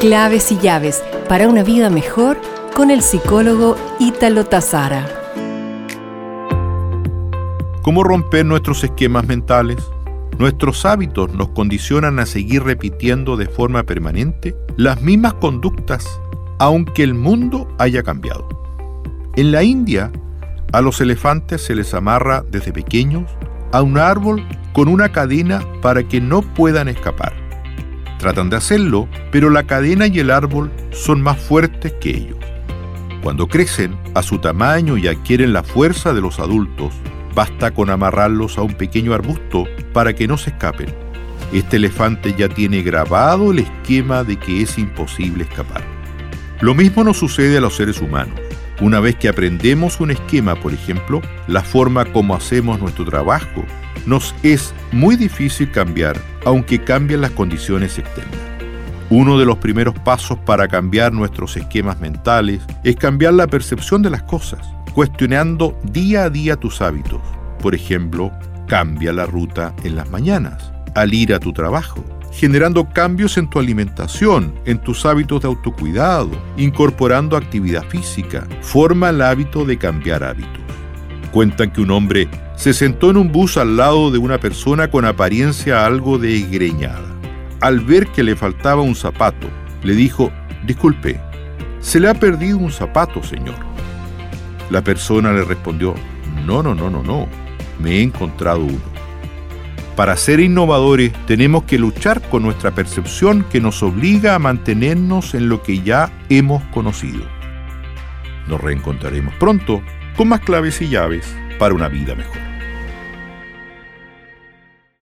Claves y llaves para una vida mejor con el psicólogo Ítalo Tazara. ¿Cómo romper nuestros esquemas mentales? Nuestros hábitos nos condicionan a seguir repitiendo de forma permanente las mismas conductas, aunque el mundo haya cambiado. En la India, a los elefantes se les amarra desde pequeños a un árbol con una cadena para que no puedan escapar. Tratan de hacerlo, pero la cadena y el árbol son más fuertes que ellos. Cuando crecen a su tamaño y adquieren la fuerza de los adultos, basta con amarrarlos a un pequeño arbusto para que no se escapen. Este elefante ya tiene grabado el esquema de que es imposible escapar. Lo mismo nos sucede a los seres humanos. Una vez que aprendemos un esquema, por ejemplo, la forma como hacemos nuestro trabajo, nos es muy difícil cambiar, aunque cambien las condiciones externas. Uno de los primeros pasos para cambiar nuestros esquemas mentales es cambiar la percepción de las cosas, cuestionando día a día tus hábitos. Por ejemplo, cambia la ruta en las mañanas, al ir a tu trabajo, generando cambios en tu alimentación, en tus hábitos de autocuidado, incorporando actividad física. Forma el hábito de cambiar hábitos. Cuentan que un hombre se sentó en un bus al lado de una persona con apariencia algo desgreñada. Al ver que le faltaba un zapato, le dijo, disculpe, se le ha perdido un zapato, señor. La persona le respondió, no, no, no, no, no, me he encontrado uno. Para ser innovadores tenemos que luchar con nuestra percepción que nos obliga a mantenernos en lo que ya hemos conocido. Nos reencontraremos pronto con más claves y llaves para una vida mejor.